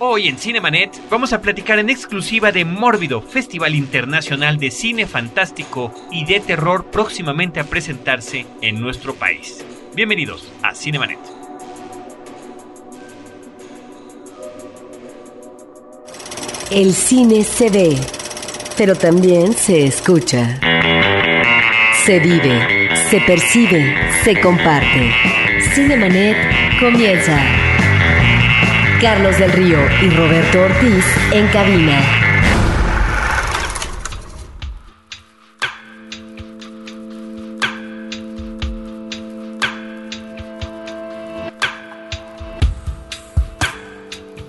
Hoy en Cinemanet vamos a platicar en exclusiva de Mórbido, Festival Internacional de Cine Fantástico y de Terror próximamente a presentarse en nuestro país. Bienvenidos a Cinemanet. El cine se ve, pero también se escucha. Se vive, se percibe, se comparte. Cinemanet comienza. Carlos del Río y Roberto Ortiz en cabina.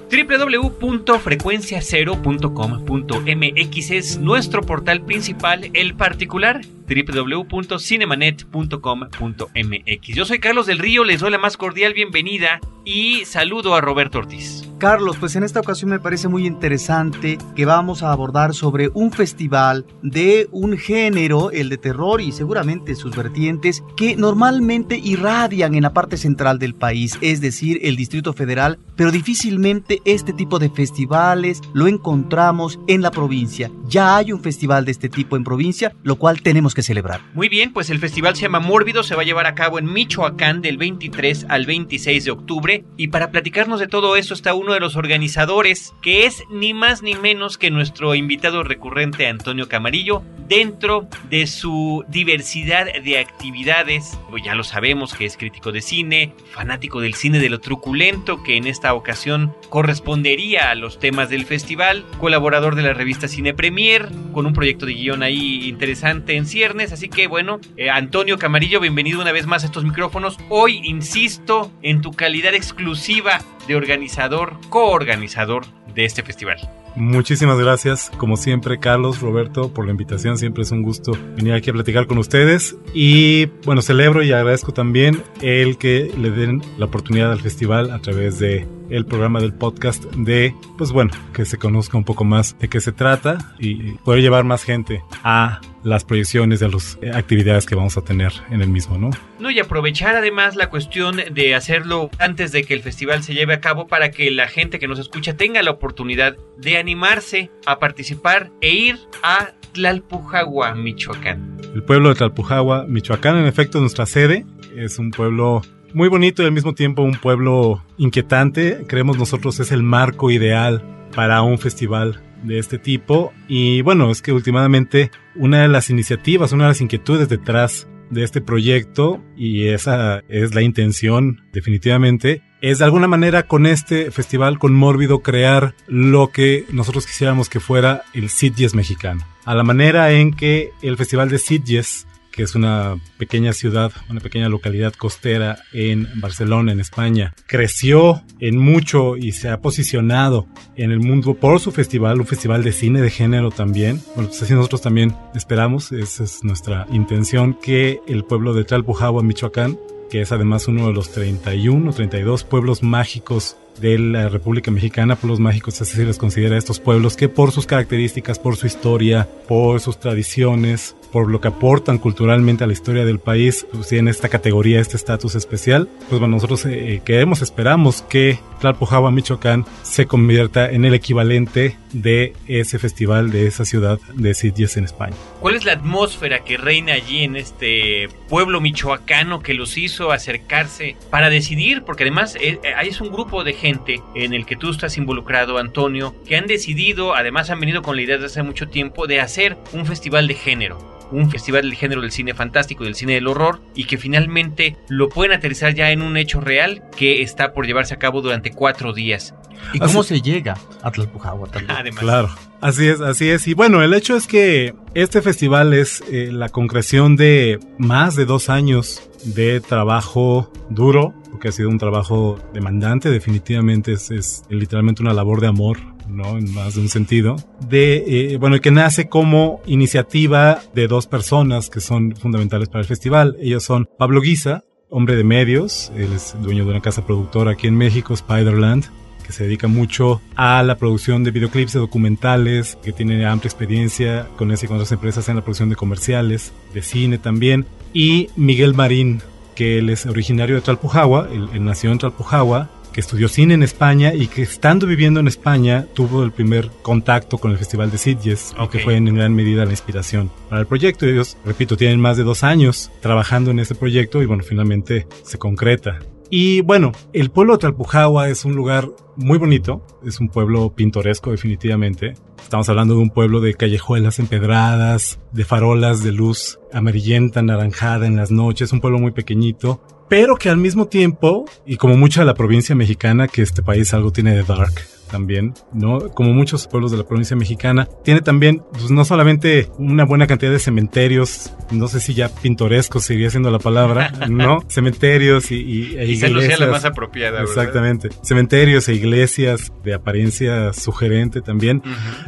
www.frecuenciacero.com.mx es nuestro portal principal, el particular www.cinemanet.com.mx. Yo soy Carlos del Río, les doy la más cordial bienvenida y saludo a Roberto Ortiz. Carlos, pues en esta ocasión me parece muy interesante que vamos a abordar sobre un festival de un género, el de terror y seguramente sus vertientes, que normalmente irradian en la parte central del país, es decir, el Distrito Federal, pero difícilmente este tipo de festivales lo encontramos en la provincia. Ya hay un festival de este tipo en provincia, lo cual tenemos que celebrar. Muy bien, pues el festival se llama Mórbido, se va a llevar a cabo en Michoacán del 23 al 26 de octubre y para platicarnos de todo eso está uno de los organizadores, que es ni más ni menos que nuestro invitado recurrente Antonio Camarillo, dentro de su diversidad de actividades. Pues ya lo sabemos que es crítico de cine, fanático del cine de lo truculento, que en esta ocasión correspondería a los temas del festival, colaborador de la revista Cine Premier, con un proyecto de guion ahí interesante en ciernes. Así que bueno, eh, Antonio Camarillo, bienvenido una vez más a estos micrófonos. Hoy, insisto, en tu calidad exclusiva de organizador, coorganizador de este festival. Muchísimas gracias, como siempre, Carlos, Roberto, por la invitación. Siempre es un gusto venir aquí a platicar con ustedes. Y bueno, celebro y agradezco también el que le den la oportunidad al festival a través de el programa del podcast de, pues bueno, que se conozca un poco más de qué se trata y poder llevar más gente a las proyecciones de las actividades que vamos a tener en el mismo, ¿no? No, y aprovechar además la cuestión de hacerlo antes de que el festival se lleve a cabo para que la gente que nos escucha tenga la oportunidad de animarse a participar e ir a Tlalpujagua, Michoacán. El pueblo de Tlalpujagua, Michoacán, en efecto, nuestra sede es un pueblo muy bonito y al mismo tiempo un pueblo inquietante. Creemos nosotros es el marco ideal para un festival de este tipo. Y bueno, es que últimamente una de las iniciativas, una de las inquietudes detrás de este proyecto, y esa es la intención definitivamente, es de alguna manera con este festival, con Mórbido, crear lo que nosotros quisiéramos que fuera el Sitges mexicano. A la manera en que el festival de Sitges que es una pequeña ciudad, una pequeña localidad costera en Barcelona, en España. Creció en mucho y se ha posicionado en el mundo por su festival, un festival de cine de género también. Bueno, pues así nosotros también esperamos, esa es nuestra intención, que el pueblo de Tlalpujahua, Michoacán, que es además uno de los 31 o 32 pueblos mágicos de la República Mexicana, pueblos mágicos, así se les considera a estos pueblos que por sus características, por su historia, por sus tradiciones, por lo que aportan culturalmente a la historia del país, pues tienen esta categoría, este estatus especial. Pues bueno, nosotros eh, queremos, esperamos que Tlalpujahua, Michoacán, se convierta en el equivalente de ese festival, de esa ciudad de Sitges en España. ¿Cuál es la atmósfera que reina allí en este pueblo michoacano que los hizo acercarse para decidir? Porque además eh, es un grupo de gente en el que tú estás involucrado, Antonio, que han decidido, además han venido con la idea desde hace mucho tiempo, de hacer un festival de género un festival del género del cine fantástico y del cine del horror y que finalmente lo pueden aterrizar ya en un hecho real que está por llevarse a cabo durante cuatro días. ¿Y cómo se llega a Tlalpujahua también? Además. Claro, así es, así es. Y bueno, el hecho es que este festival es eh, la concreción de más de dos años de trabajo duro, porque ha sido un trabajo demandante, definitivamente es, es literalmente una labor de amor ¿no? En más de un sentido. De, eh, bueno, que nace como iniciativa de dos personas que son fundamentales para el festival. Ellos son Pablo Guisa, hombre de medios, él es dueño de una casa productora aquí en México, Spiderland, que se dedica mucho a la producción de videoclips, de documentales, que tiene amplia experiencia con esa y con otras empresas en la producción de comerciales, de cine también. Y Miguel Marín, que él es originario de Tlalpujahua, él, nació en Tlalpujahua, que estudió cine en España y que estando viviendo en España tuvo el primer contacto con el Festival de Sitges, y que fue en gran medida la inspiración para el proyecto. Ellos, repito, tienen más de dos años trabajando en este proyecto y bueno, finalmente se concreta. Y bueno, el pueblo de Talpujahua es un lugar muy bonito, es un pueblo pintoresco definitivamente. Estamos hablando de un pueblo de callejuelas empedradas, de farolas de luz amarillenta, naranjada en las noches, un pueblo muy pequeñito, pero que al mismo tiempo, y como mucha de la provincia mexicana, que este país algo tiene de dark, también, ¿no? Como muchos pueblos de la provincia mexicana, tiene también, pues no solamente una buena cantidad de cementerios, no sé si ya pintorescos seguiría siendo la palabra, ¿no? cementerios y, y e iglesias. sea la más apropiada, Exactamente. Cementerios e iglesias de apariencia sugerente también,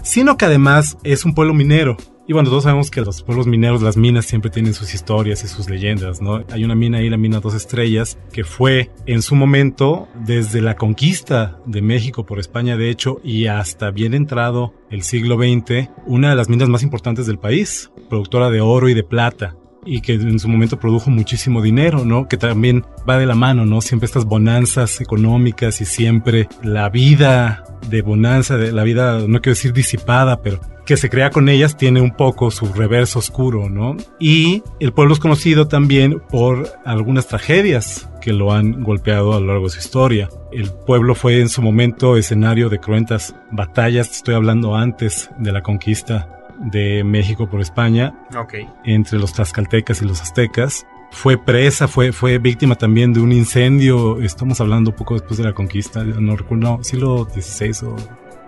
sino que además es un pueblo minero. Y bueno, todos sabemos que los pueblos mineros, las minas siempre tienen sus historias y sus leyendas, ¿no? Hay una mina ahí, la mina Dos Estrellas, que fue en su momento, desde la conquista de México por España, de hecho, y hasta bien entrado el siglo XX, una de las minas más importantes del país, productora de oro y de plata y que en su momento produjo muchísimo dinero, ¿no? Que también va de la mano, ¿no? Siempre estas bonanzas económicas y siempre la vida de bonanza, de la vida, no quiero decir disipada, pero que se crea con ellas tiene un poco su reverso oscuro, ¿no? Y el pueblo es conocido también por algunas tragedias que lo han golpeado a lo largo de su historia. El pueblo fue en su momento escenario de cruentas batallas, estoy hablando antes de la conquista de México por España, okay. entre los tlaxcaltecas y los aztecas. Fue presa, fue, fue víctima también de un incendio, estamos hablando poco después de la conquista, no recuerdo, no, siglo XVI o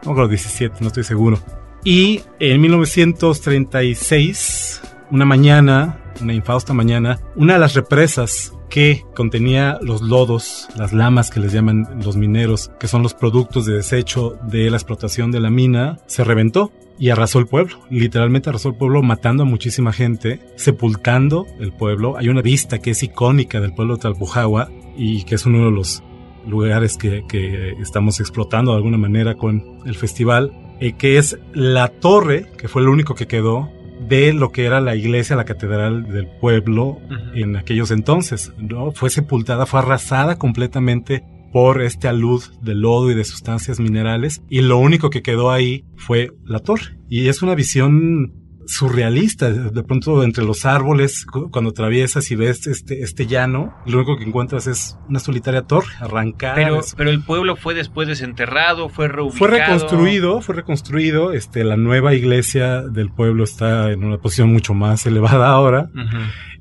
no creo 17, no estoy seguro. Y en 1936, una mañana, una infausta mañana, una de las represas que contenía los lodos, las lamas que les llaman los mineros, que son los productos de desecho de la explotación de la mina, se reventó y arrasó el pueblo. Literalmente arrasó el pueblo, matando a muchísima gente, sepultando el pueblo. Hay una vista que es icónica del pueblo de Talpujahua y que es uno de los lugares que, que estamos explotando de alguna manera con el festival eh, que es la torre, que fue lo único que quedó de lo que era la iglesia, la catedral del pueblo en aquellos entonces. ¿no? Fue sepultada, fue arrasada completamente por este alud de lodo y de sustancias minerales y lo único que quedó ahí fue la torre. Y es una visión surrealista. De pronto entre los árboles, cuando atraviesas y ves este, este llano, lo único que encuentras es una solitaria torre arrancada. Pero, pero el pueblo fue después desenterrado, fue reubicado. Fue reconstruido, fue reconstruido. Este, la nueva iglesia del pueblo está en una posición mucho más elevada ahora.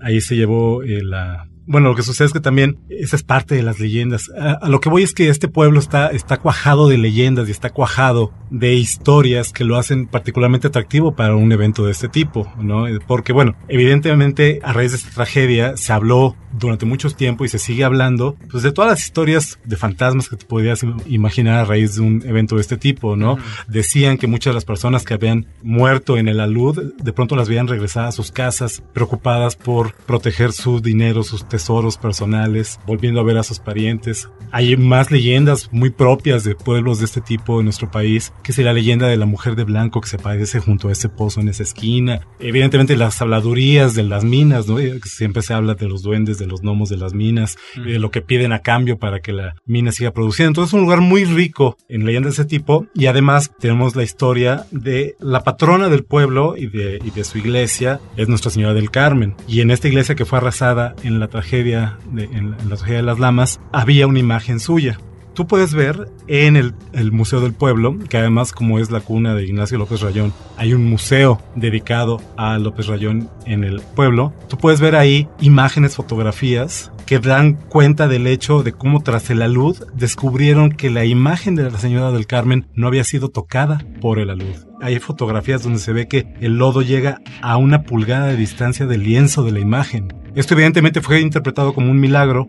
Ahí se llevó eh, la bueno, lo que sucede es que también esa es parte de las leyendas. A, lo que voy es que este pueblo está, está cuajado de leyendas y está cuajado de historias que lo hacen particularmente atractivo para un evento de este tipo, ¿no? Porque, bueno, evidentemente a raíz de esta tragedia se habló durante mucho tiempo y se sigue hablando, pues de todas las historias de fantasmas que te podías imaginar a raíz de un evento de este tipo, ¿no? Decían que muchas de las personas que habían muerto en el alud, de pronto las veían regresar a sus casas preocupadas por proteger su dinero, sus tesoros personales, volviendo a ver a sus parientes. Hay más leyendas muy propias de pueblos de este tipo en nuestro país, que es la leyenda de la mujer de blanco que se aparece junto a ese pozo en esa esquina. Evidentemente las habladurías de las minas, ¿no? Siempre se habla de los duendes, de los gnomos de las minas, de lo que piden a cambio para que la mina siga produciendo. Entonces es un lugar muy rico en leyendas de ese tipo y además tenemos la historia de la patrona del pueblo y de, y de su iglesia, es Nuestra Señora del Carmen. Y en esta iglesia que fue arrasada en la tragedia de, en, la tragedia de las lamas, había una imagen suya. Tú puedes ver en el, el, Museo del Pueblo, que además como es la cuna de Ignacio López Rayón, hay un museo dedicado a López Rayón en el pueblo. Tú puedes ver ahí imágenes, fotografías que dan cuenta del hecho de cómo tras el alud descubrieron que la imagen de la señora del Carmen no había sido tocada por el alud. Hay fotografías donde se ve que el lodo llega a una pulgada de distancia del lienzo de la imagen. Esto evidentemente fue interpretado como un milagro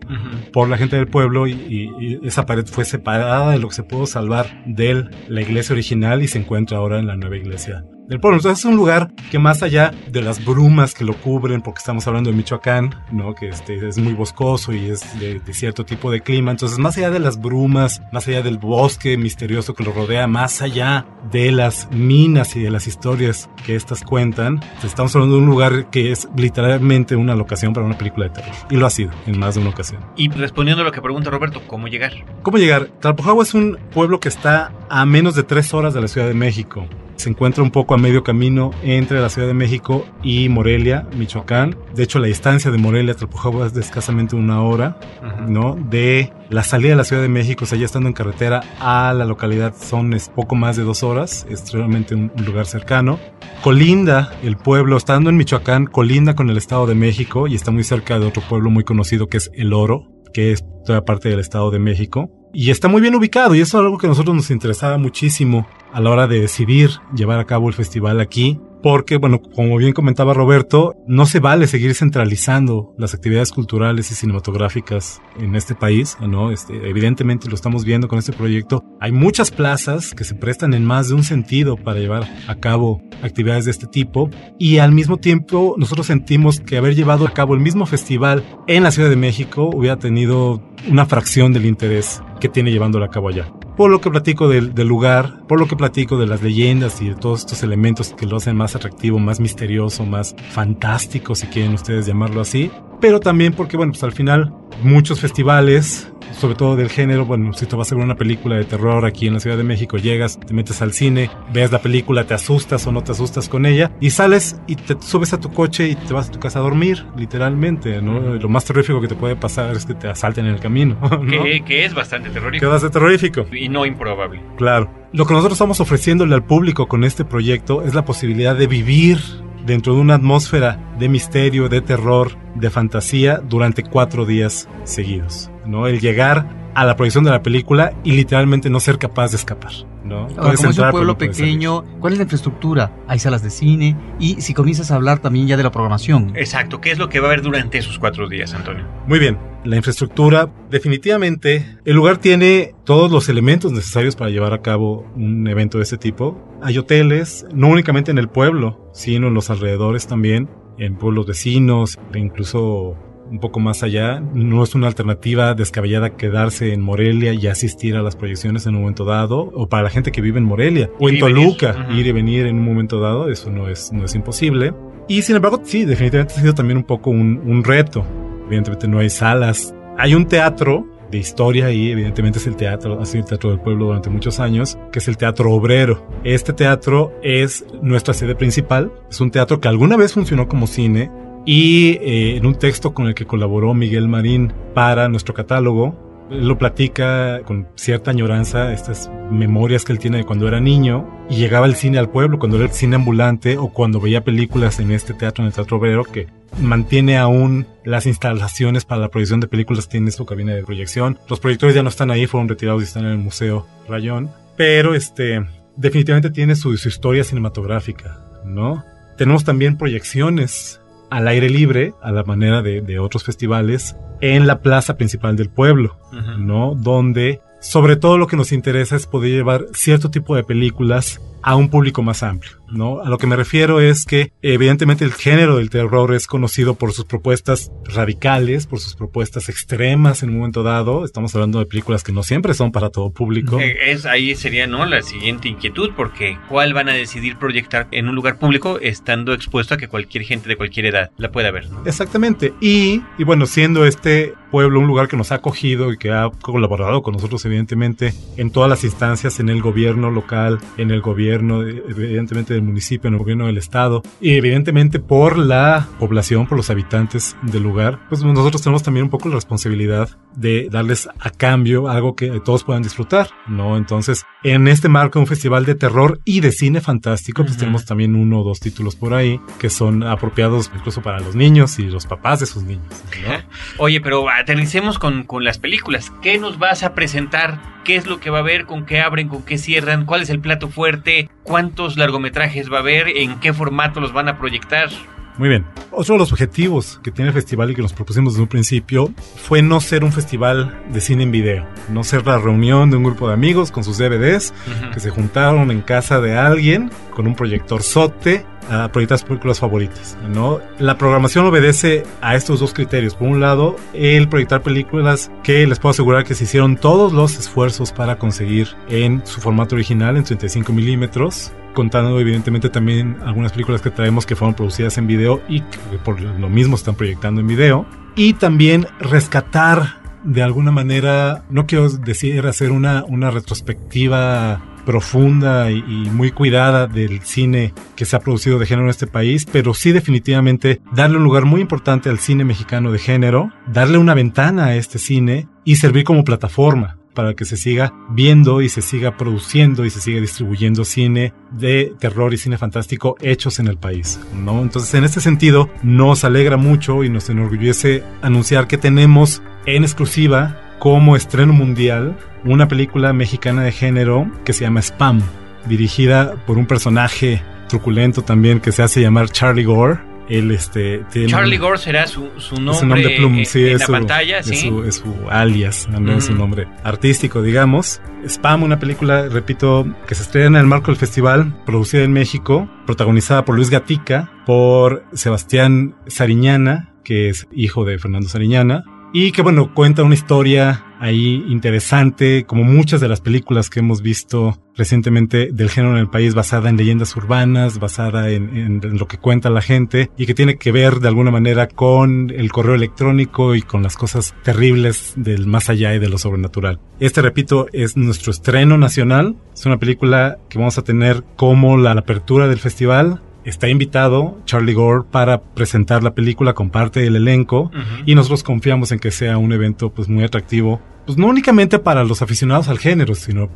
por la gente del pueblo y, esa pared fue separada de lo que se pudo salvar de la iglesia original y se encuentra ahora en la nueva iglesia del pueblo. Entonces es un lugar que más allá de las brumas que lo cubren, porque estamos hablando de Michoacán, ¿no? que este, es muy boscoso y es de, de, cierto tipo de clima, entonces más allá de las brumas, más allá del bosque misterioso que lo rodea, más allá de las minas y de las historias que estas cuentan, estamos hablando de un lugar que es literalmente una locación para una película de terror. Y lo ha sido en más de una ocasión. Y respondiendo a lo que pregunta Roberto, ¿cómo llegar? ¿Cómo llegar? Talpojagua es un pueblo que está a menos de tres horas de la Ciudad de México. Se encuentra un poco a medio camino entre la Ciudad de México y Morelia, Michoacán. De hecho, la distancia de Morelia a Talpujahua es de escasamente una hora, uh -huh. ¿no? De la salida de la Ciudad de México, o sea, ya estando en carretera a la localidad son es poco más de dos horas, es realmente un, un lugar cercano. Colinda, el pueblo, estando en Michoacán, colinda con el Estado de México y está muy cerca de otro pueblo muy conocido que es El Oro, que es toda parte del Estado de México. Y está muy bien ubicado y eso es algo que a nosotros nos interesaba muchísimo a la hora de decidir llevar a cabo el festival aquí. Porque, bueno, como bien comentaba Roberto, no se vale seguir centralizando las actividades culturales y cinematográficas en este país, ¿no? Este, evidentemente lo estamos viendo con este proyecto. Hay muchas plazas que se prestan en más de un sentido para llevar a cabo actividades de este tipo y al mismo tiempo nosotros sentimos que haber llevado a cabo el mismo festival en la Ciudad de México hubiera tenido una fracción del interés que tiene llevándolo a cabo allá. Por lo que platico del, lugar, por lo que platico de las leyendas y de todos estos elementos que lo hacen más atractivo, más misterioso, más fantástico, si quieren ustedes llamarlo así. Pero también porque, bueno, pues al final muchos festivales, sobre todo del género, bueno, si tú vas a ver una película de terror aquí en la Ciudad de México, llegas, te metes al cine, ves la película, te asustas o no te asustas con ella, y sales y te subes a tu coche y te vas a tu casa a dormir, literalmente, ¿no? Lo más terrorífico que te puede pasar es que te asalten en el camino, ¿no? que, que, es bastante terrorífico. Que bastante terrorífico. Y no improbable. Claro. Lo que nosotros estamos ofreciéndole al público con este proyecto es la posibilidad de vivir dentro de una atmósfera de misterio, de terror, de fantasía durante cuatro días seguidos. ¿no? El llegar a la proyección de la película y literalmente no ser capaz de escapar. ¿no? Ahora, como es un pueblo pequeño, ¿cuál es la infraestructura? Hay salas de cine y si comienzas a hablar también ya de la programación. Exacto, ¿qué es lo que va a haber durante esos cuatro días, Antonio? Muy bien, la infraestructura, definitivamente, el lugar tiene todos los elementos necesarios para llevar a cabo un evento de este tipo. Hay hoteles, no únicamente en el pueblo, sino en los alrededores también, en pueblos vecinos, e incluso un poco más allá. No es una alternativa descabellada quedarse en Morelia y asistir a las proyecciones en un momento dado, o para la gente que vive en Morelia o Ir en Toluca, ir y venir en un momento dado, eso no es, no es imposible. Y sin embargo, sí, definitivamente ha sido también un poco un, un reto. Evidentemente no hay salas. Hay un teatro de historia y evidentemente es el teatro, ha sido el teatro del pueblo durante muchos años, que es el Teatro Obrero. Este teatro es nuestra sede principal, es un teatro que alguna vez funcionó como cine y eh, en un texto con el que colaboró Miguel Marín para nuestro catálogo, él lo platica con cierta añoranza, estas memorias que él tiene de cuando era niño y llegaba el cine al pueblo, cuando era el cine ambulante o cuando veía películas en este teatro, en el Teatro Obrero, que mantiene aún las instalaciones para la proyección de películas, tiene su cabina de proyección. Los proyectores ya no están ahí, fueron retirados y están en el Museo Rayón, pero este, definitivamente tiene su, su historia cinematográfica, ¿no? Tenemos también proyecciones al aire libre, a la manera de, de otros festivales, en la plaza principal del pueblo. ¿no? Donde sobre todo lo que nos interesa es poder llevar cierto tipo de películas a un público más amplio, ¿no? A lo que me refiero es que evidentemente el género del terror es conocido por sus propuestas radicales, por sus propuestas extremas en un momento dado. Estamos hablando de películas que no siempre son para todo público. Eh, Es, ahí sería no la siguiente inquietud, porque ¿cuál van a decidir proyectar en un lugar público estando expuesto a que cualquier gente de cualquier edad la pueda ver? ¿no? Exactamente. Y, y bueno, siendo este pueblo un lugar que nos ha acogido y que ha colaborado con nosotros, evidentemente, en todas las instancias, en el gobierno local, en el gobierno, eh, evidentemente, del municipio, en el gobierno del estado, y evidentemente por la población, por los habitantes del lugar, pues nosotros tenemos también un poco la responsabilidad de darles a cambio algo que todos puedan disfrutar, ¿no? Entonces, en este marco, un festival de terror y de cine fantástico, pues Ujú. tenemos también uno o dos títulos por ahí que son apropiados incluso para los niños y los papás de sus niños, ¿no? Oye, pero aterricemos con, con las películas. ¿Qué nos vas a presentar? ¿Qué es lo que va a haber? ¿Con qué abren? ¿Con qué cierran? ¿Cuál es el plato fuerte? ¿Cuántos largometrajes va a haber? ¿En qué formato los van a proyectar? Muy bien. Otro de los objetivos que tiene el festival y que nos propusimos desde un principio fue no ser un festival de cine en video, no ser la reunión de un grupo de amigos con sus DVDs que se juntaron en casa de alguien con un proyector sote a proyectar sus películas favoritas. ¿no? La programación obedece a estos dos criterios. Por un lado, el proyectar películas que les puedo asegurar que se hicieron todos los esfuerzos para conseguir en su formato original, en 35 milímetros, contando evidentemente también algunas películas que traemos que fueron producidas en video y que por lo mismo están proyectando en video. Y también rescatar de alguna manera, no quiero decir hacer una, una retrospectiva profunda y, y, muy cuidada del cine que se ha producido de género en este país, pero sí definitivamente darle un lugar muy importante al cine mexicano de género, darle una ventana a este cine y servir como plataforma para que se siga viendo y se siga produciendo y se siga distribuyendo cine de terror y cine fantástico hechos en el país, ¿no? Entonces, en este sentido, nos alegra mucho y nos enorgullece anunciar que tenemos en exclusiva como estreno mundial una película mexicana de género que se llama Spam, dirigida por un personaje truculento también que se hace llamar Charlie Gore él este tiene Charlie Gore será su, su nombre, su nombre plum, en, sí, en es la su, pantalla, es sí. su, es su alias, no es su Ujú. nombre artístico, digamos. Spam, una película, repito, que se estrena en el marco del festival, producida en México, protagonizada por Luis Gatica, por Sebastián Sariñana, que es hijo de Fernando Sariñana, y que bueno, cuenta una historia ahí interesante, como muchas de las películas que hemos visto recientemente del género en el país, basada en leyendas urbanas, basada en, en- en lo que cuenta la gente y que tiene que ver de alguna manera con el correo electrónico y con las cosas terribles del más allá y de lo sobrenatural. Este, repito, es nuestro estreno nacional. Es una película que vamos a tener como la, la apertura del festival. Está invitado Charlie Gore para presentar la película con parte del elenco Ujú. y nosotros confiamos en que sea un evento pues muy atractivo, pues no únicamente para los aficionados al género, sino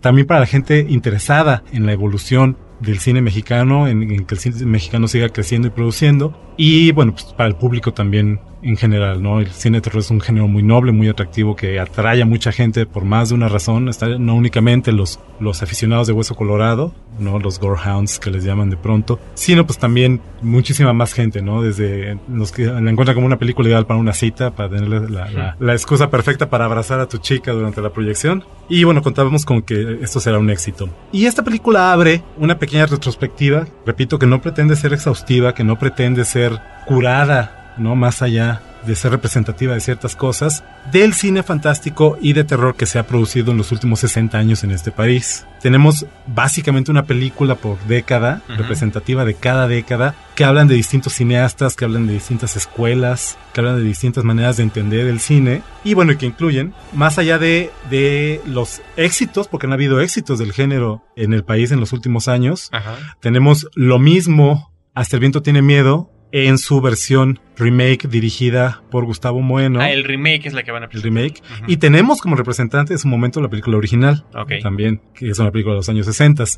también para la gente interesada en la evolución del cine mexicano, en, en que el cine mexicano siga creciendo y produciendo. Y bueno, pues para el público también en general, ¿no? El cine de terror es un género muy noble, muy atractivo que atrae a mucha gente por más de una razón, está no únicamente los los aficionados de Hueso Colorado, ¿no? Los gorehounds que les llaman de pronto, sino pues también muchísima más gente, ¿no? Desde los que la encuentran como una película ideal para una cita, para tener la, la- la excusa perfecta para abrazar a tu chica durante la proyección. Y bueno, contábamos con que esto será un éxito. Y esta película abre una pequeña retrospectiva, repito, que no pretende ser exhaustiva, que no pretende ser curada, ¿no? Más allá de ser representativa de ciertas cosas, del cine fantástico y de terror que se ha producido en los últimos 60 años en este país. Tenemos básicamente una película por década, representativa de cada década, que hablan de distintos cineastas, que hablan de distintas escuelas, que hablan de distintas maneras de entender el cine, y bueno, y que incluyen, más allá de, de los éxitos, porque han habido éxitos del género en el país en los últimos años, tenemos lo mismo, Hasta el viento tiene miedo, en su versión remake dirigida por Gustavo Moeno. Ah, el remake es la que van a el presentar. remake. Ujú. Y tenemos como representante en su momento la película original. Ok. También, que es una película de los años 60. Ujú.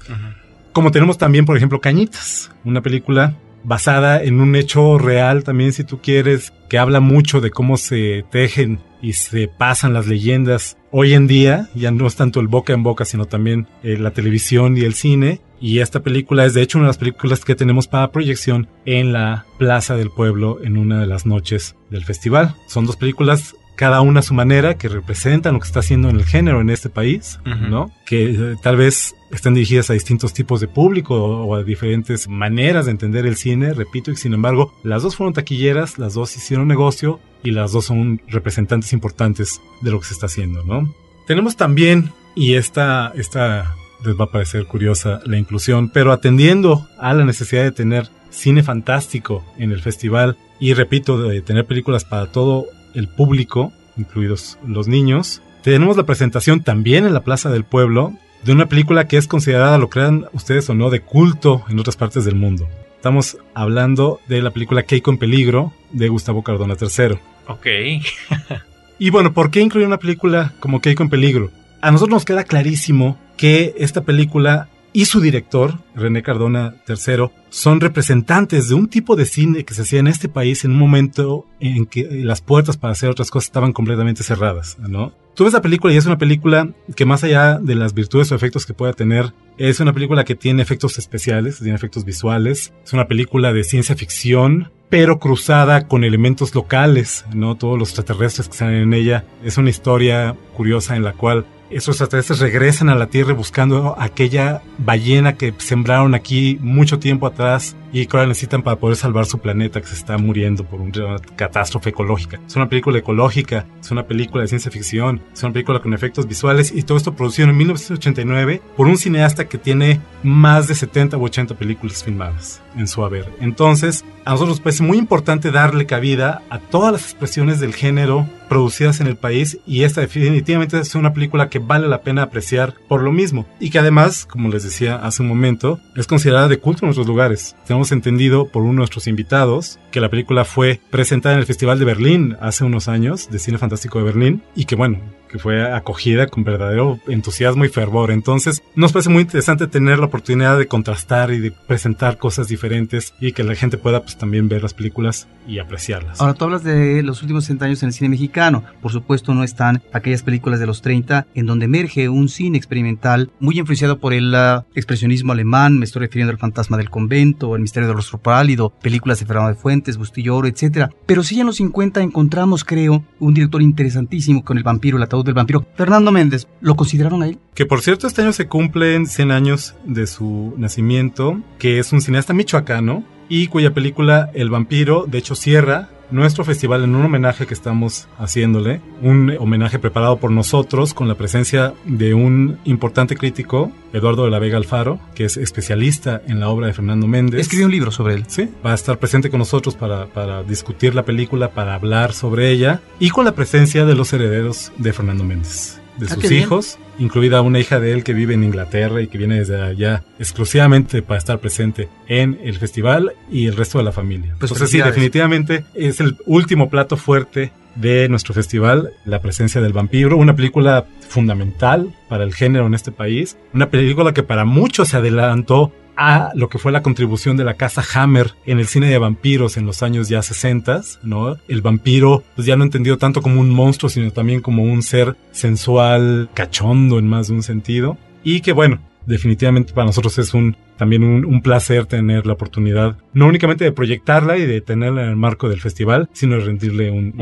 Como tenemos también, por ejemplo, Cañitas, una película basada en un hecho real también, si tú quieres, que habla mucho de cómo se tejen y se pasan las leyendas hoy en día. Ya no es tanto el boca en boca, sino también eh, la televisión y el cine. Y esta película es de hecho una de las películas que tenemos para proyección en la Plaza del Pueblo en una de las noches del festival. Son dos películas cada una a su manera, que representan lo que está haciendo en el género en este país. ¿no? Que eh, tal vez están dirigidas a distintos tipos de público o, o a diferentes maneras de entender el cine, repito, y sin embargo, las dos fueron taquilleras, las dos hicieron negocio y las dos son representantes importantes de lo que se está haciendo, ¿no? Tenemos también, y esta, esta les va a parecer curiosa la inclusión, pero atendiendo a la necesidad de tener cine fantástico en el festival y repito, de tener películas para todo el público, incluidos los niños, tenemos la presentación también en la Plaza del Pueblo de una película que es considerada, lo crean ustedes o no, de culto en otras partes del mundo. Estamos hablando de la película Keiko en peligro de Gustavo Cardona III. Ok. Y bueno, ¿por qué incluir una película como Keiko en peligro? A nosotros nos queda clarísimo que esta película y su director, René Cardona III, son representantes de un tipo de cine que se hacía en este país en un momento en que las puertas para hacer otras cosas estaban completamente cerradas, ¿no? tú ves la película y es una película que más allá de las virtudes o efectos que pueda tener, es una película que tiene efectos especiales, tiene efectos visuales, es una película de ciencia ficción, pero cruzada con elementos locales, ¿no? Todos los extraterrestres que salen en ella. Es una historia curiosa en la cual esos extraterrestres regresan a la Tierra buscando aquella ballena que sembraron aquí mucho tiempo atrás y que ahora necesitan para poder salvar su planeta que se está muriendo por una catástrofe ecológica. Es una película ecológica, es una película de ciencia ficción, es una película con efectos visuales y todo esto producido en 1989 por un cineasta que tiene más de 70 u 80 películas filmadas en su haber. Entonces, a nosotros nos parece muy importante darle cabida a todas las expresiones del género producidas en el país y esta definitivamente es una película que vale la pena apreciar por lo mismo y que además, como les decía hace un momento, es considerada de culto en nuestros lugares. Tenemos entendido por uno de nuestros invitados que la película fue presentada en el Festival de Berlín hace unos años, de Cine Fantástico de Berlín, y que bueno, que fue acogida con verdadero entusiasmo y fervor. Entonces, nos parece muy interesante tener la oportunidad de contrastar y de presentar cosas diferentes y que la gente pueda pues también ver las películas y apreciarlas. Ahora, tú hablas de los últimos 60 años en el cine mexicano. Por supuesto, no están aquellas películas de los 30 en donde emerge un cine experimental muy influenciado por el uh, expresionismo alemán. Me estoy refiriendo al Fantasma del Convento, El Misterio del Rostro Pálido, películas de Fernando de Fuentes, Bustillo Oro, etc. Pero sí en los 50 encontramos, creo, un director interesantísimo con El Vampiro, la del vampiro. Fernando Méndez, ¿lo consideraron a él? Que por cierto, este año se cumplen 100 años de su nacimiento, que es un cineasta michoacano y cuya película El vampiro, de hecho, cierra nuestro festival en un homenaje que estamos haciéndole, un homenaje preparado por nosotros con la presencia de un importante crítico, Eduardo de la Vega Alfaro, que es especialista en la obra de Fernando Méndez. Escribió un libro sobre él. Sí, va a estar presente con nosotros para, para discutir la película, para hablar sobre ella y con la presencia de los herederos de Fernando Méndez de ah, sus hijos, incluida una hija de él que vive en Inglaterra y que viene desde allá exclusivamente para estar presente en el festival y el resto de la familia. Pues Entonces sí, definitivamente es el último plato fuerte de nuestro festival, La presencia del vampiro, una película fundamental para el género en este país, una película que para muchos se adelantó a lo que fue la contribución de la casa Hammer en el cine de vampiros en los años ya 60, ¿no? El vampiro, pues ya no entendido tanto como un monstruo, sino también como un ser sensual, cachondo en más de un sentido. Y que bueno, definitivamente para nosotros es un también un, placer tener la oportunidad no únicamente de proyectarla y de tenerla en el marco del festival, sino de rendirle un,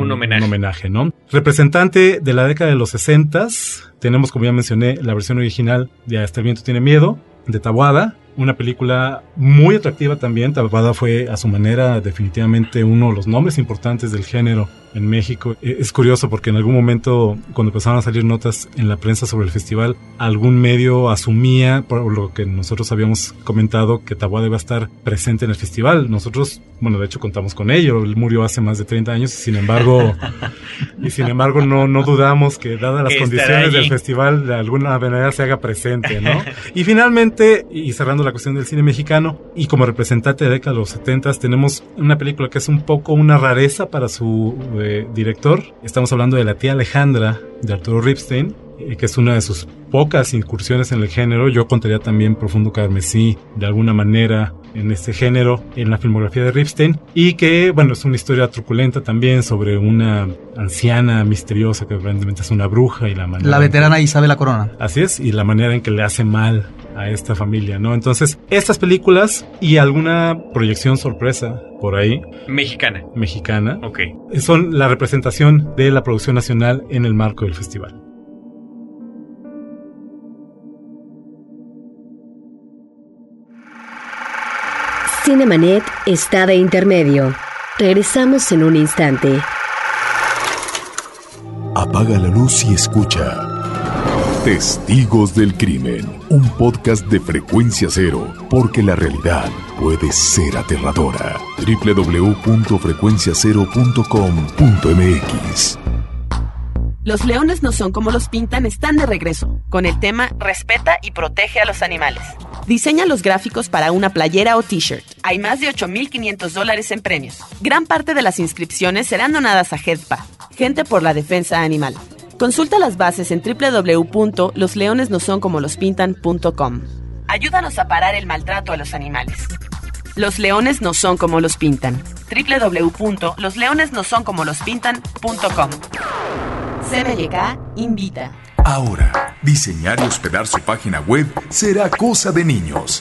homenaje. ¿no? Representante de la década de los 60 tenemos como ya mencioné la versión original de Hasta el viento tiene miedo de Tabuada una película muy atractiva también. Tapada fue a su manera definitivamente uno de los nombres importantes del género en México. E, es curioso porque en algún momento, cuando empezaron a salir notas en la prensa sobre el festival, algún medio asumía, por lo que nosotros habíamos comentado, que Taboada iba a estar presente en el festival. Nosotros, bueno, de hecho contamos con ello. Él murió hace más de 30 años y sin embargo, y sin embargo no, no dudamos que dadas las condiciones del festival, de alguna manera se haga presente, ¿no? Y finalmente, y cerrando la cuestión del cine mexicano, y como representante de la década de los 70 tenemos una película que es un poco una rareza para su director. Estamos hablando de La tía Alejandra de Arturo Ripstein, eh, que es una de sus pocas incursiones en el género. Yo contaría también Profundo Carmesí de alguna manera en este género en la filmografía de Ripstein y que bueno es una historia truculenta también sobre una anciana misteriosa que aparentemente es una bruja y la manera la veterana Isabel la Corona así es y la manera en que le hace mal a esta familia no entonces estas películas y alguna proyección sorpresa por ahí. Mexicana. Mexicana. Ok. Son la representación de la producción nacional en el marco del festival. Cinemanet está de intermedio. Regresamos en un instante. Apaga la luz y escucha. Testigos del Crimen, un podcast de frecuencia cero, porque la realidad puede ser aterradora. www.frecuenciacero.com.mx Los leones no son como los pintan, están de regreso, con el tema Respeta y protege a los animales. Diseña los gráficos para una playera o t-shirt. Hay más de 8.500 dólares en premios. Gran parte de las inscripciones serán donadas a HEDPA, Gente por la Defensa Animal. Consulta las bases en www.losleonesnosoncomolospintan.com. Ayúdanos a parar el maltrato a los animales. Los leones no son como los pintan. www.losleonesnosoncomolospintan.com. CMYK invita. Ahora, diseñar y hospedar su página web será cosa de niños.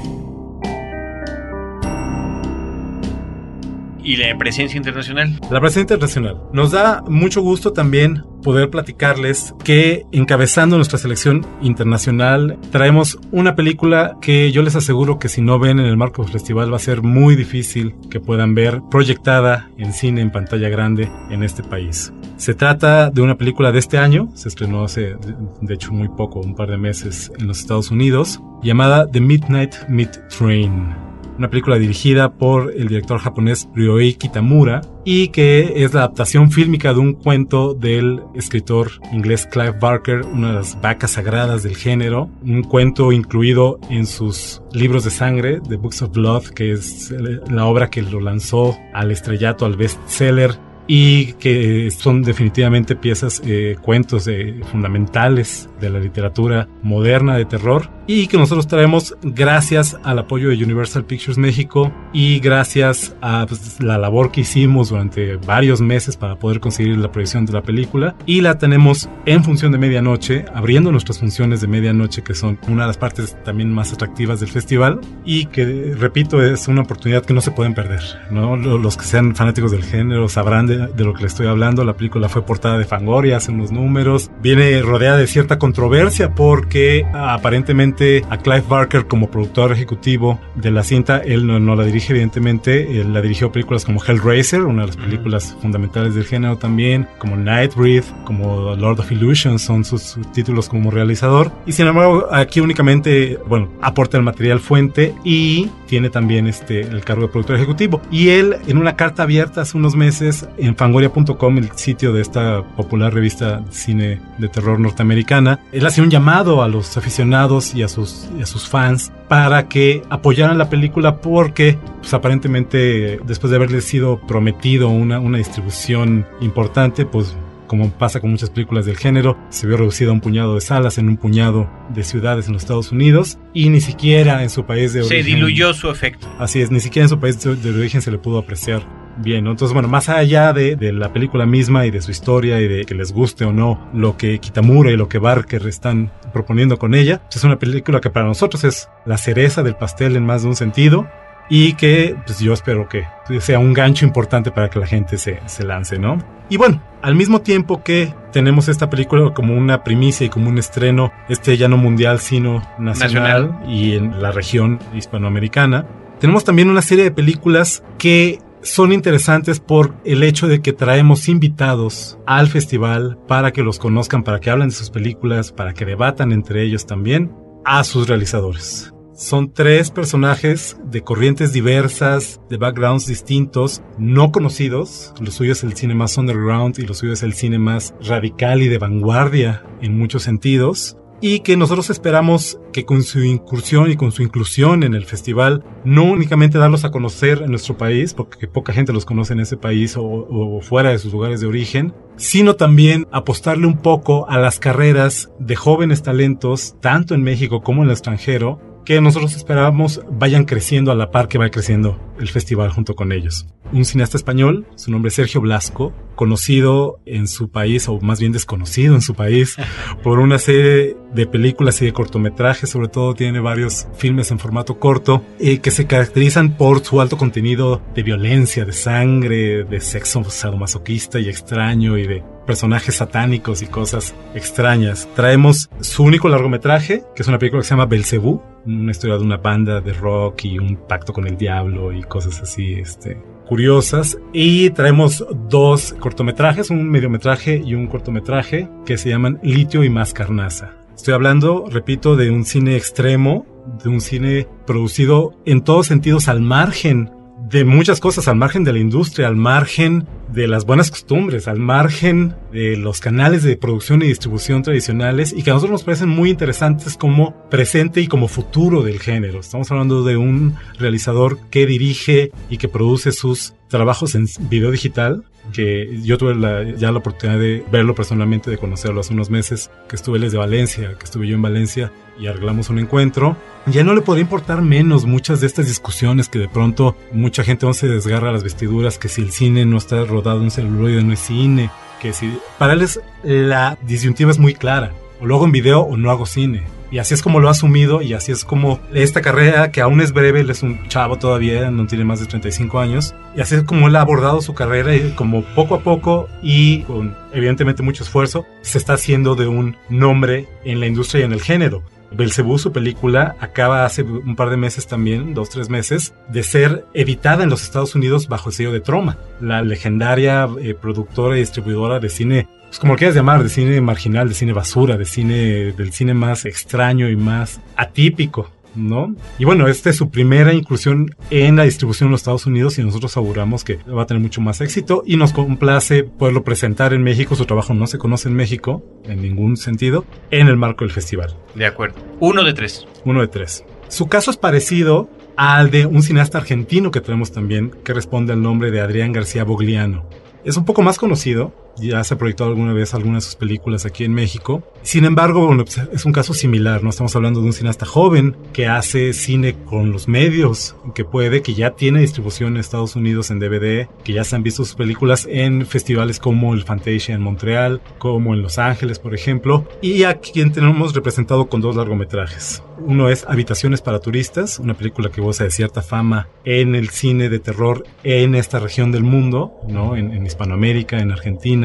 ¿Y la presencia internacional? La presencia internacional. Nos da mucho gusto también poder platicarles que encabezando nuestra selección internacional traemos una película que yo les aseguro que si no ven en el marco del festival va a ser muy difícil que puedan ver proyectada en cine en pantalla grande en este país. Se trata de una película de este año, se estrenó hace de hecho muy poco, un par de meses en los Estados Unidos, llamada The Midnight Meat Train una película dirigida por el director japonés Ryoei Kitamura y que es la adaptación fílmica de un cuento del escritor inglés Clive Barker, una de las vacas sagradas del género, un cuento incluido en sus libros de sangre, The Books of Blood, que es la obra que lo lanzó al estrellato, al bestseller y que son definitivamente piezas, eh, cuentos fundamentales de la literatura moderna de terror y que nosotros traemos gracias al apoyo de Universal Pictures México y gracias a pues, la labor que hicimos durante varios meses para poder conseguir la proyección de la película y la tenemos en función de medianoche, abriendo nuestras funciones de medianoche que son una de las partes también más atractivas del festival y que repito es una oportunidad que no se pueden perder, ¿no? Los que sean fanáticos del género sabrán de, de lo que les estoy hablando, la película fue portada de Fangoria hace unos números, viene rodeada de cierta controversia porque aparentemente a Clive Barker como productor ejecutivo de la cinta, él no, la dirige evidentemente, él la dirigió películas como Hellraiser, una de las películas fundamentales del género también, como Nightbreed, como Lord of Illusions, son sus títulos como realizador. Y sin embargo, aquí únicamente, bueno, aporta el material fuente y tiene también este, el cargo de productor ejecutivo. Y él, en una carta abierta hace unos meses en fangoria.com, el sitio de esta popular revista de cine de terror norteamericana, él hacía un llamado a los aficionados y a sus, a sus fans para que apoyaran la película porque pues, aparentemente después de haberle sido prometido una, una distribución importante, pues como pasa con muchas películas del género, se vio reducido a un puñado de salas en un puñado de ciudades en los Estados Unidos y ni siquiera en su país de origen. Se diluyó su efecto. Así es, ni siquiera en su país de, origen se le pudo apreciar bien, Entonces, bueno, más allá de, de, la película misma y de su historia y de que les guste o no lo que Kitamura y lo que Barker están proponiendo con ella, pues es una película que para nosotros es la cereza del pastel en más de un sentido y que pues yo espero que sea un gancho importante para que la gente se, se lance, ¿no? Y bueno, al mismo tiempo que tenemos esta película como una primicia y como un estreno, este ya no mundial, sino nacional, y en la región hispanoamericana, tenemos también una serie de películas que son interesantes por el hecho de que traemos invitados al festival para que los conozcan, para que hablen de sus películas, para que debatan entre ellos también a sus realizadores. Son tres personajes de corrientes diversas, de backgrounds distintos, no conocidos. Lo suyo es el cine más underground y lo suyo es el cine más radical y de vanguardia en muchos sentidos y que nosotros esperamos que con su incursión y con su inclusión en el festival, no únicamente darlos a conocer en nuestro país, porque poca gente los conoce en ese país o, o, fuera de sus lugares de origen, sino también apostarle un poco a las carreras de jóvenes talentos, tanto en México como en el extranjero, que nosotros esperábamos vayan creciendo a la par que va creciendo el festival junto con ellos. Un cineasta español, su nombre es Sergio Blasco, conocido en su país, o más bien desconocido en su país, por una serie de películas y de cortometrajes, sobre todo tiene varios filmes en formato corto, eh, que se caracterizan por su alto contenido de violencia, de sangre, de sexo sadomasoquista y extraño y de personajes satánicos y cosas extrañas. Traemos su único largometraje, que es una película que se llama Belcebú, una historia de una banda de rock y un pacto con el diablo y cosas así, este, curiosas. Y traemos dos cortometrajes, un mediometraje y un cortometraje que se llaman Litio y Más Carnaza. Estoy hablando, repito, de un cine extremo, de un cine producido en todos sentidos al margen de muchas cosas, al margen de la industria, al margen de las buenas costumbres, al margen de los canales de producción y distribución tradicionales y que a nosotros nos parecen muy interesantes como presente y como futuro del género. Estamos hablando de un realizador que dirige y que produce sus trabajos en video digital que yo tuve ya la oportunidad de verlo personalmente, de conocerlo hace unos meses, que estuve desde Valencia, que estuve yo en Valencia y arreglamos un encuentro. Ya no le podría importar menos muchas de estas discusiones que de pronto mucha gente no se desgarra las vestiduras, que si el cine no está rodado en celuloide no es cine, que si... Para él la disyuntiva es muy clara, o lo hago en video o no hago cine y así es como lo ha asumido y así es como esta carrera, que aún es breve, él es un chavo todavía, no tiene más de 35 años, y así es como él ha abordado su carrera y como poco a poco y con evidentemente mucho esfuerzo, se está haciendo de un nombre en la industria y en el género. Belcebú, su película, acaba hace un par de meses también, dos, tres meses, de ser editada en los Estados Unidos bajo el sello de Troma, la legendaria eh, productora y distribuidora de cine pues como lo quieras llamar, de cine marginal, de cine basura, de cine, del cine más extraño y más atípico. ¿No? Y bueno, esta es su primera inclusión en la distribución en los Estados Unidos y nosotros auguramos que va a tener mucho más éxito y nos complace poderlo presentar en México. Su trabajo no se conoce en México en ningún sentido en el marco del festival. De acuerdo. Uno de tres. Uno de tres. Su caso es parecido al de un cineasta argentino que tenemos también, que responde al nombre de Adrián García Bogliano. Es un poco más conocido, ya se ha proyectado alguna vez algunas de sus películas aquí en México. Sin embargo, bueno, pues, es un caso similar, ¿no? Estamos hablando de un cineasta joven que hace cine con los medios que puede, que ya tiene distribución en Estados Unidos en DVD, que ya se han visto sus películas en festivales como el Fantasia en Montreal, como en Los Ángeles, por ejemplo, y a quien tenemos representado con dos largometrajes. Uno es Habitaciones para Turistas, una película que goza de cierta fama en el cine de terror en esta región del mundo, ¿no? En, en Hispanoamérica, en Argentina,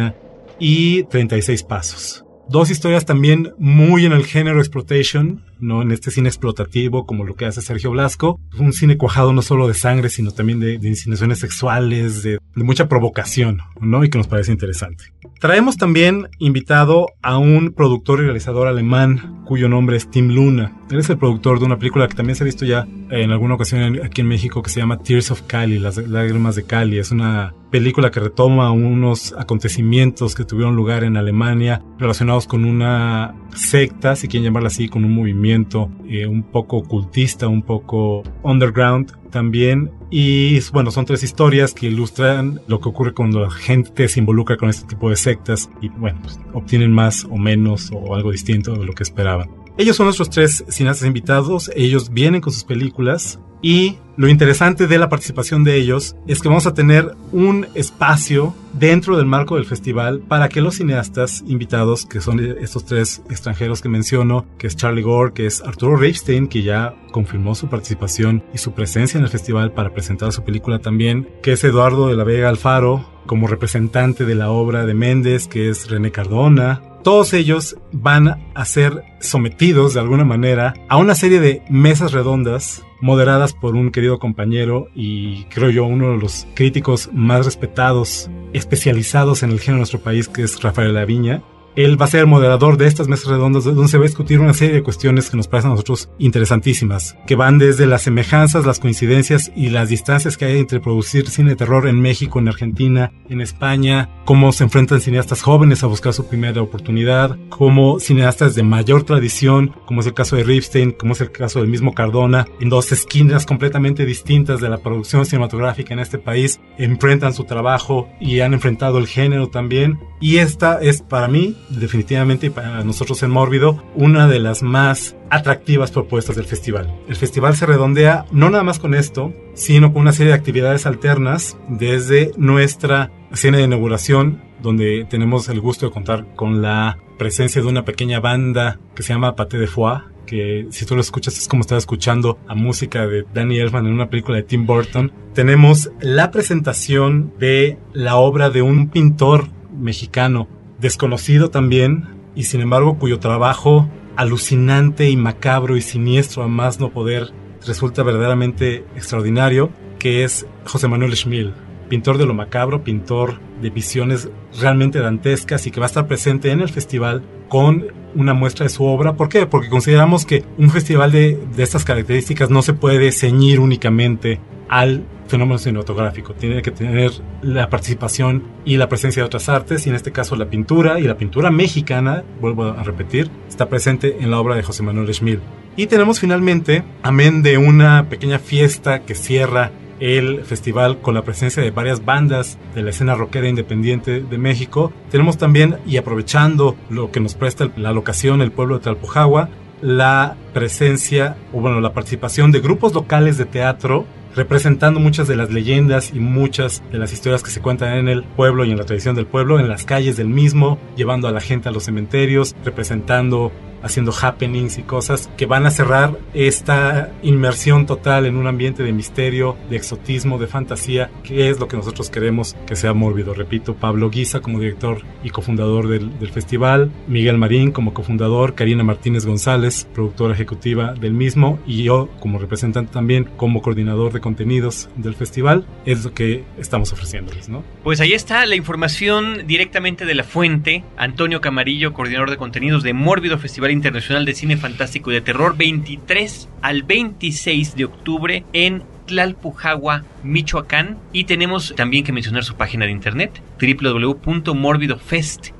y 36 Pasos. Dos historias también muy en el género exploitation, ¿no? En este cine explotativo, como lo que hace Sergio Blasco. Un cine cuajado no solo de sangre, sino también de, insinuaciones sexuales, de, mucha provocación, ¿no? Y que nos parece interesante. Traemos también invitado a un productor y realizador alemán cuyo nombre es Tim Luna. Él es el productor de una película que también se ha visto ya en alguna ocasión aquí en México que se llama Tears of Cali, Las lágrimas de Cali. Es una película que retoma unos acontecimientos que tuvieron lugar en Alemania relacionados con una secta, si quieren llamarla así, con un movimiento eh, un poco ocultista, un poco underground también. Y bueno, son tres historias que ilustran lo que ocurre cuando la gente se involucra con este tipo de sectas y bueno, pues, obtienen más o menos o algo distinto de lo que esperaban. Ellos son nuestros tres cineastas invitados, ellos vienen con sus películas y lo interesante de la participación de ellos es que vamos a tener un espacio dentro del marco del festival para que los cineastas invitados, que son estos tres extranjeros que menciono, que es Charlie Gore, que es Arturo Ripstein, que ya confirmó su participación y su presencia en el festival para presentar su película también, que es Eduardo de la Vega Alfaro, como representante de la obra de Méndez, que es René Cardona, todos ellos van a ser sometidos de alguna manera a una serie de mesas redondas moderadas por un querido compañero y creo yo uno de los críticos más respetados, especializados en el género de nuestro país, que es Rafael Laviña, él va a ser el moderador de estas mesas redondas donde se va a discutir una serie de cuestiones que nos parecen a nosotros interesantísimas, que van desde las semejanzas, las coincidencias y las distancias que hay entre producir cine de terror en México, en Argentina, en España, cómo se enfrentan cineastas jóvenes a buscar su primera oportunidad, cómo cineastas de mayor tradición, como es el caso de Ripstein, como es el caso del mismo Cardona, en dos esquinas completamente distintas de la producción cinematográfica en este país, enfrentan su trabajo y han enfrentado el género también. Y esta es para mí definitivamente para nosotros en Mórbido, una de las más atractivas propuestas del festival. El festival se redondea no nada más con esto, sino con una serie de actividades alternas desde nuestra cena de inauguración, donde tenemos el gusto de contar con la presencia de una pequeña banda que se llama Pate de Foie, que si tú lo escuchas es como estar escuchando a música de Danny Elfman en una película de Tim Burton. Tenemos la presentación de la obra de un pintor mexicano desconocido también, y sin embargo cuyo trabajo alucinante y macabro y siniestro a más no poder resulta verdaderamente extraordinario, que es José Manuel Schmil, pintor de lo macabro, pintor de visiones realmente dantescas y que va a estar presente en el festival con una muestra de su obra. ¿Por qué? Porque consideramos que un festival de, de estas características no se puede ceñir únicamente al fenómeno cinematográfico. Tiene que tener la participación y la presencia de otras artes, y en este caso la pintura, y la pintura mexicana, vuelvo a repetir, está presente en la obra de José Manuel Schmil. Y tenemos finalmente, amén de una pequeña fiesta que cierra el festival con la presencia de varias bandas de la escena rockera independiente de México. Tenemos también, y aprovechando lo que nos presta la locación, el pueblo de Talpujagua, la presencia, o bueno, la participación de grupos locales de teatro representando muchas de las leyendas y muchas de las historias que se cuentan en el pueblo y en la tradición del pueblo, en las calles del mismo, llevando a la gente a los cementerios, representando haciendo happenings y cosas que van a cerrar esta inmersión total en un ambiente de misterio, de exotismo, de fantasía, que es lo que nosotros queremos que sea mórbido. Repito, Pablo Guisa como director y cofundador del, festival, Miguel Marín como cofundador, Karina Martínez González, productora ejecutiva del mismo, y yo como representante también como coordinador de contenidos del festival, es lo que estamos ofreciéndoles, ¿no? Pues ahí está la información directamente de la fuente, Antonio Camarillo, coordinador de contenidos de Mórbido Festival Internacional de Cine Fantástico y de Terror 23 al 26 de octubre en Tlalpujagua, Michoacán. Y tenemos también que mencionar su página de internet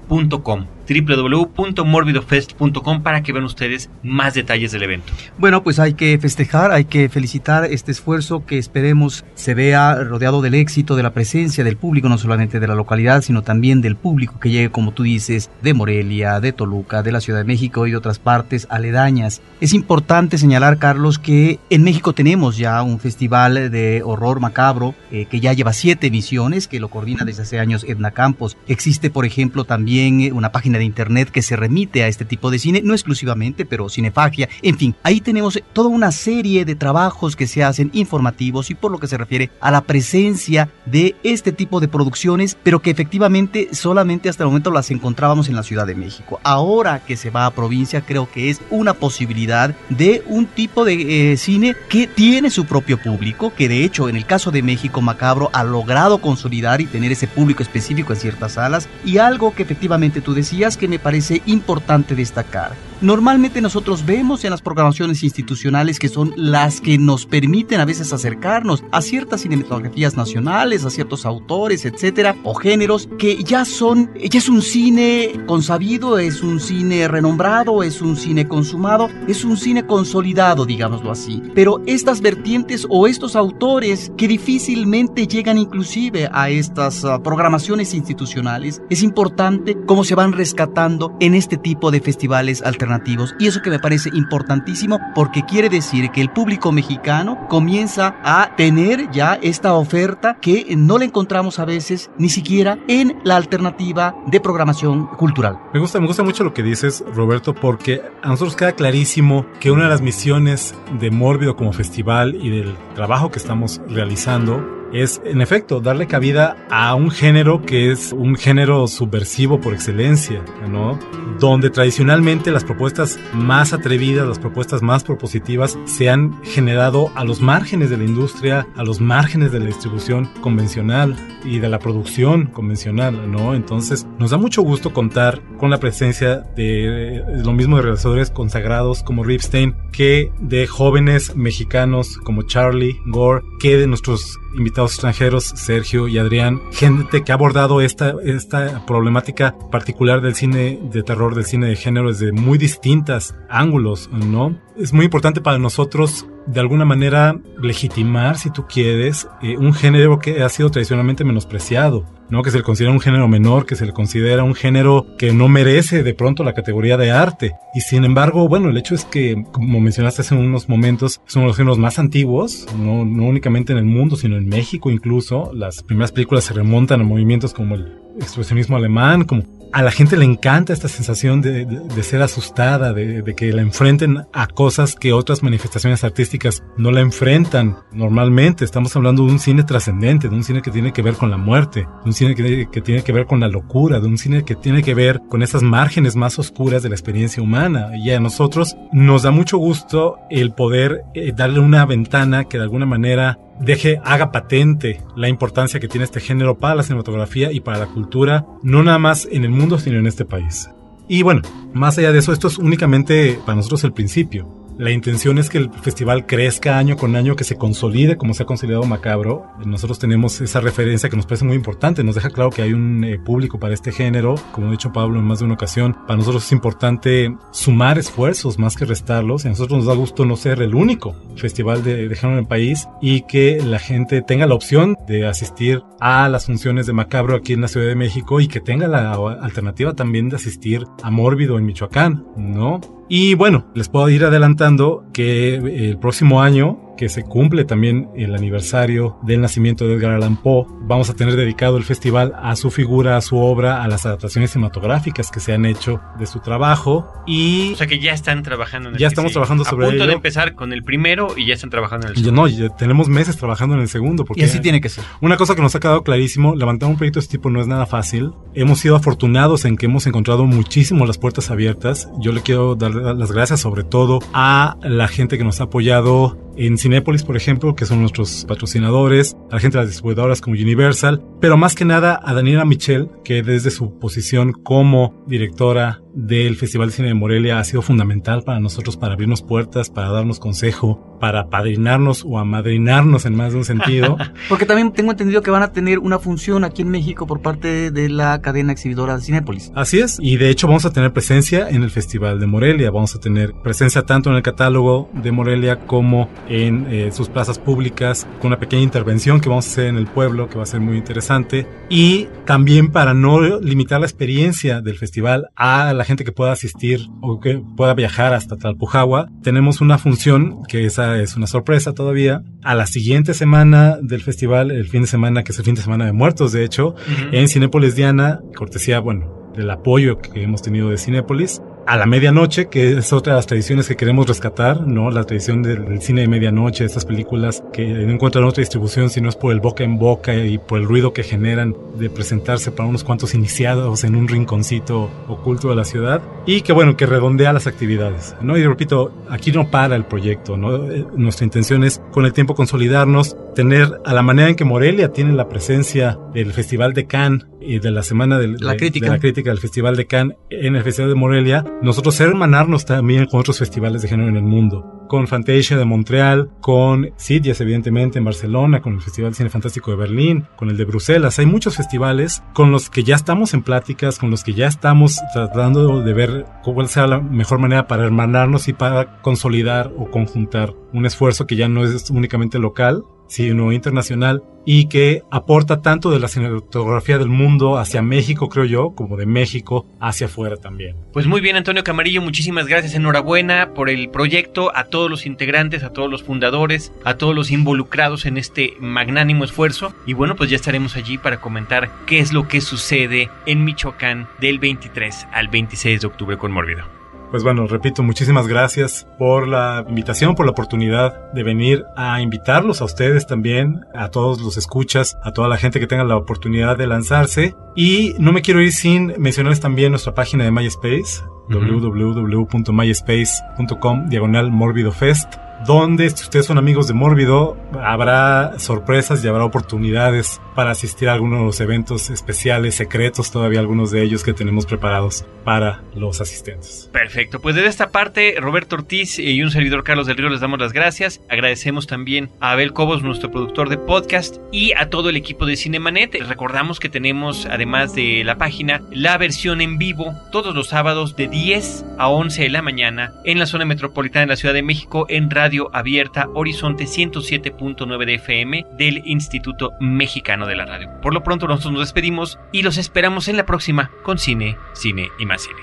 www.morbidofest.com www.morbidofest.com para que vean ustedes más detalles del evento. Bueno, pues hay que festejar, hay que felicitar este esfuerzo que esperemos se vea rodeado del éxito, de la presencia del público, no solamente de la localidad, sino también del público que llegue, como tú dices, de Morelia, de Toluca, de la Ciudad de México y de otras partes aledañas. Es importante señalar, Carlos, que en México tenemos ya un festival de horror macabro eh, que ya lleva siete emisiones, que lo coordina desde hace años Edna Campos. Existe, por ejemplo, también una página de internet que se remite a este tipo de cine, no exclusivamente, pero cinefagia, en fin, ahí tenemos toda una serie de trabajos que se hacen informativos y por lo que se refiere a la presencia de este tipo de producciones, pero que efectivamente solamente hasta el momento las encontrábamos en la Ciudad de México. Ahora que se va a provincia, creo que es una posibilidad de un tipo de eh, cine que tiene su propio público, que de hecho en el caso de México Macabro ha logrado consolidar y tener ese público específico en ciertas salas y algo que efectivamente tú decías que me parece importante destacar. Normalmente nosotros vemos en las programaciones institucionales que son las que nos permiten a veces acercarnos a ciertas cinematografías nacionales, a ciertos autores, etcétera, o géneros que ya son, ya es un cine consabido, es un cine renombrado, es un cine consumado, es un cine consolidado, digámoslo así. Pero estas vertientes o estos autores que difícilmente llegan inclusive a estas ah, programaciones institucionales, es importante cómo se van rescatando en este tipo de festivales alternativos y eso que me parece importantísimo porque quiere decir que el público mexicano comienza a tener ya esta oferta que no la encontramos a veces ni siquiera en la alternativa de programación cultural. Me gusta, me gusta mucho lo que dices, Roberto, porque a nosotros queda clarísimo que una de las misiones de Mórbido como festival y del trabajo que estamos realizando es, en efecto, darle cabida a un género que es un género subversivo por excelencia, ¿no? Donde tradicionalmente las propuestas más atrevidas, las propuestas más propositivas se han generado a los márgenes de la industria, a los márgenes de la distribución convencional y de la producción convencional, ¿no? Entonces, nos da mucho gusto contar con la presencia de, lo mismo de realizadores consagrados como Ripstein, que de jóvenes mexicanos como Charlie Gore, que de nuestros invitados extranjeros, Sergio y Adrián, gente que ha abordado esta, esta problemática particular del cine de terror, del cine de género desde muy distintas ángulos, ¿no? Es muy importante para nosotros de alguna manera legitimar, si tú quieres, eh, un género que ha sido tradicionalmente menospreciado, ¿no? Que se le considera un género menor, que se le considera un género que no merece de pronto la categoría de arte. Y sin embargo, bueno, el hecho es que, como mencionaste hace unos momentos, son los géneros más antiguos, no únicamente en el mundo, sino en México incluso. Las primeras películas se remontan a movimientos como el expresionismo alemán, como a la gente le encanta esta sensación de, ser asustada, de, que la enfrenten a cosas que otras manifestaciones artísticas no la enfrentan normalmente. Estamos hablando de un cine trascendente, de un cine que tiene que ver con la muerte, de un cine que, tiene que ver con la locura, de un cine que tiene que ver con esas márgenes más oscuras de la experiencia humana. Y a nosotros nos da mucho gusto el poder eh, darle una ventana que de alguna manera deje, haga patente la importancia que tiene este género para la cinematografía y para la cultura, no nada más en el mundo, sino en este país. Y bueno, más allá de eso, esto es únicamente para nosotros el principio. La intención es que el festival crezca año con año, que se consolide como se ha consolidado Macabro. Nosotros tenemos esa referencia que nos parece muy importante, nos deja claro que hay un eh, público para este género, como ha dicho Pablo en más de una ocasión. Para nosotros es importante sumar esfuerzos más que restarlos y a nosotros nos da gusto no ser el único festival de, de género en el país y que la gente tenga la opción de asistir a las funciones de Macabro aquí en la Ciudad de México y que tenga la alternativa también de asistir a Mórbido en Michoacán, ¿no? Y bueno, les puedo ir adelantando que el próximo año que se cumple también el aniversario del nacimiento de Edgar Allan Poe, vamos a tener dedicado el festival a su figura, a su obra, a las adaptaciones cinematográficas que se han hecho de su trabajo y... O sea que ya están trabajando en el Ya estamos trabajando sobre A punto ello. de empezar con el primero y ya están trabajando en el segundo. no, ya tenemos meses trabajando en el segundo. Porque Y así tiene que ser. Una cosa que nos ha quedado clarísimo, levantar un proyecto de este tipo no es nada fácil. Hemos sido afortunados en que hemos encontrado muchísimo las puertas abiertas. Yo le quiero dar las gracias sobre todo a la gente que nos ha apoyado en Cinépolis, por ejemplo, que son nuestros patrocinadores, a la gente de las distribuidoras como Universal, pero más que nada a Daniela Michel, que desde su posición como directora del Festival de Cine de Morelia ha sido fundamental para nosotros para abrirnos puertas, para darnos consejo, para padrinarnos o amadrinarnos en más de un sentido. Porque también tengo entendido que van a tener una función aquí en México por parte de la cadena exhibidora de Cinépolis. Así es, y de hecho vamos a tener presencia en el Festival de Morelia, vamos a tener presencia tanto en el catálogo de Morelia como en eh, sus plazas públicas, con una pequeña intervención que vamos a hacer en el pueblo, que va a ser muy interesante, y también para no limitar la experiencia del festival a la gente que pueda asistir o que pueda viajar hasta Talpujagua, tenemos una función que esa es una sorpresa todavía. A la siguiente semana del festival, el fin de semana, que es el fin de semana de muertos, de hecho, en Cinépolis Diana, cortesía, bueno, del apoyo que hemos tenido de Cinépolis. A la medianoche, que es otra de las tradiciones que queremos rescatar, ¿no? La tradición del, cine de medianoche, estas películas que no encuentran otra distribución si no es por el boca en boca y por el ruido que generan de presentarse para unos cuantos iniciados en un rinconcito oculto de la ciudad y que bueno, que redondea las actividades, ¿no? Y repito, aquí no para el proyecto, ¿no? Eh, Nuestra intención es con el tiempo consolidarnos, tener a la manera en que Morelia tiene la presencia del Festival de Cannes y de la semana del- La de, crítica. de la crítica del Festival de Cannes en el Festival de Morelia, nosotros hermanarnos también con otros festivales de género en el mundo. Con Fantasia de Montreal, con Sitges evidentemente en Barcelona, con el Festival de Cine Fantástico de Berlín, con el de Bruselas. Hay muchos festivales con los que ya estamos en pláticas, con los que ya estamos tratando de ver cuál sea la mejor manera para hermanarnos y para consolidar o conjuntar un esfuerzo que ya no es únicamente local, sino internacional y que aporta tanto de la cinematografía del mundo hacia México, creo yo, como de México hacia afuera también. Pues muy bien, Antonio Camarillo, muchísimas gracias, enhorabuena por el proyecto, a todos los integrantes, a todos los fundadores, a todos los involucrados en este magnánimo esfuerzo. Y bueno, pues ya estaremos allí para comentar qué es lo que sucede en Michoacán del 23 al 26 de octubre con Mórbido. Pues bueno, repito, muchísimas gracias por la invitación, por la oportunidad de venir a invitarlos a ustedes también, a todos los escuchas, a toda la gente que tenga la oportunidad de lanzarse. Y no me quiero ir sin mencionarles también nuestra página de MySpace, Ujú. www.myspace.com, diagonal Mórbido Fest, donde si ustedes son amigos de Mórbido, habrá sorpresas y habrá oportunidades para asistir a algunos de los eventos especiales, secretos, todavía algunos de ellos que tenemos preparados para los asistentes. Perfecto, pues desde esta parte, Roberto Ortiz y un servidor Carlos del Río les damos las gracias. Agradecemos también a Abel Cobos, nuestro productor de podcast, y a todo el equipo de Cinemanet. Les Recordamos que tenemos, además de la página, la versión en vivo todos los sábados de 10 a 11 de la mañana en la zona metropolitana de la Ciudad de México en Radio Abierta Horizonte 107.9 de FM del Instituto Mexicano de la Radio. Por lo pronto nosotros nos despedimos y los esperamos en la próxima con Cine, Cine y más Cine.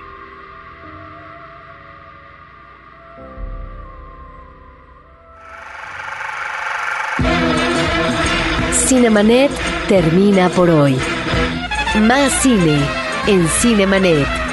Cinemanet termina por hoy. Más cine en Cinemanet.